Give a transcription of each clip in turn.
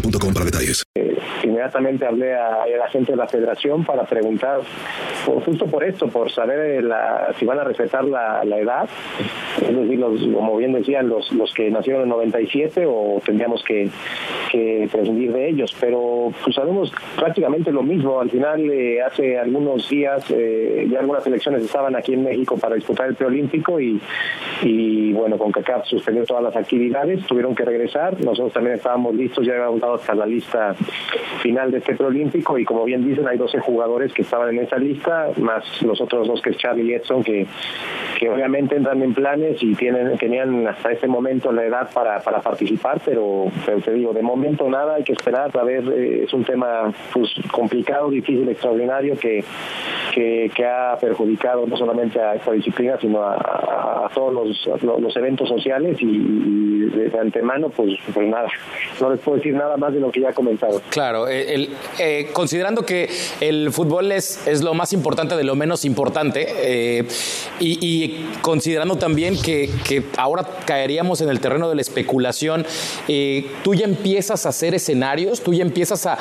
para detalles. inmediatamente hablé a, a la gente de la federación para preguntar, por- justo por esto, por saber eh, la- si van a respetar la, la edad, es decir, los, como bien decían, los, los que nacieron en 97 o tendríamos que, que prescindir de ellos, pero pues sabemos prácticamente lo mismo. Al final, eh, hace algunos días eh, ya algunas elecciones estaban aquí en México para disputar el preolímpico y, bueno, con CACAF suspendió todas las actividades, tuvieron que regresar, nosotros también estábamos listos, ya habíamos dado hasta la lista final de este preolímpico y como bien dicen hay 12 jugadores que estaban en esa lista, más los otros dos que es Charlie y Edson que, obviamente entran en planes y tienen tenían hasta este momento la edad para, para participar, pero, pero te digo, de momento nada, hay que esperar, a ver, eh, es un tema pues complicado, difícil, extraordinario que, que, que ha perjudicado no solamente a esta disciplina, sino a, a- a todos los, los- los eventos sociales y, y de, antemano, pues, pues nada, no les puedo decir nada más de lo que ya he comentado. Claro, eh, el- eh, considerando que el fútbol es, es lo más importante de lo menos importante eh, y, y considerando también que, que ahora caeríamos en el terreno de la especulación, eh, tú ya empiezas a hacer escenarios, tú ya empiezas a,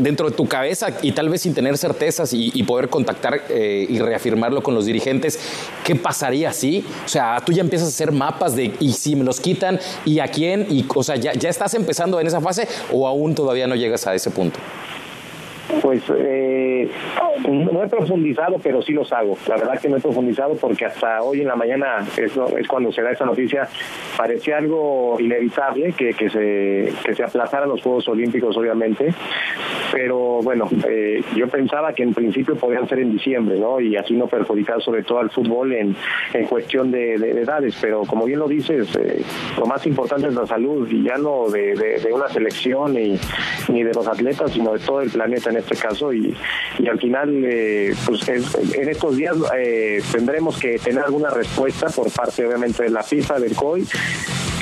dentro de tu cabeza y tal vez sin tener certezas y, y poder contactar eh, y reafirmarlo con los dirigentes, ¿qué pasaría así? O sea, tú ya empiezas a hacer mapas de y si me los quitan y a quién, y, o sea, ya, ya estás empezando en esa fase o aún todavía no llegas a ese punto. Pues eh, no he profundizado, pero sí los hago. La verdad que no he profundizado porque hasta hoy en la mañana es, es cuando se da esa noticia. Parecía algo inevitable que, que se que se aplazaran los Juegos Olímpicos, obviamente. Pero bueno, eh, yo pensaba que en principio podían ser en diciembre, ¿no? Y así no perjudicar sobre todo al fútbol en, en cuestión de, de- de edades. Pero como bien lo dices, eh, lo más importante es la salud y ya no de, de- una selección ni, ni de los atletas, sino de todo el planeta en este caso. Y, y al final, eh, pues es- en estos días eh, tendremos que tener alguna respuesta por parte, obviamente, de la FIFA, del COI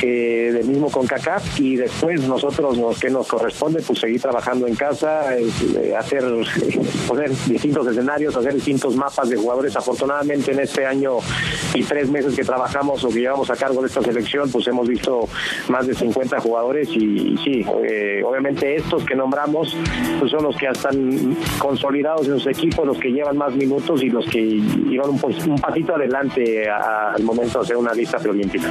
que del mismo con CACAF y después nosotros nos que nos corresponde pues seguir trabajando en casa eh, eh, hacer eh, poner distintos escenarios hacer distintos mapas de jugadores. Afortunadamente en este año y tres meses que trabajamos o que llevamos a cargo de esta selección pues hemos visto más de 50 jugadores y, sí eh, obviamente estos que nombramos pues son los que están consolidados en sus equipos los que llevan más minutos y los que llevan un, pos- un pasito adelante al momento de hacer una lista preolímpica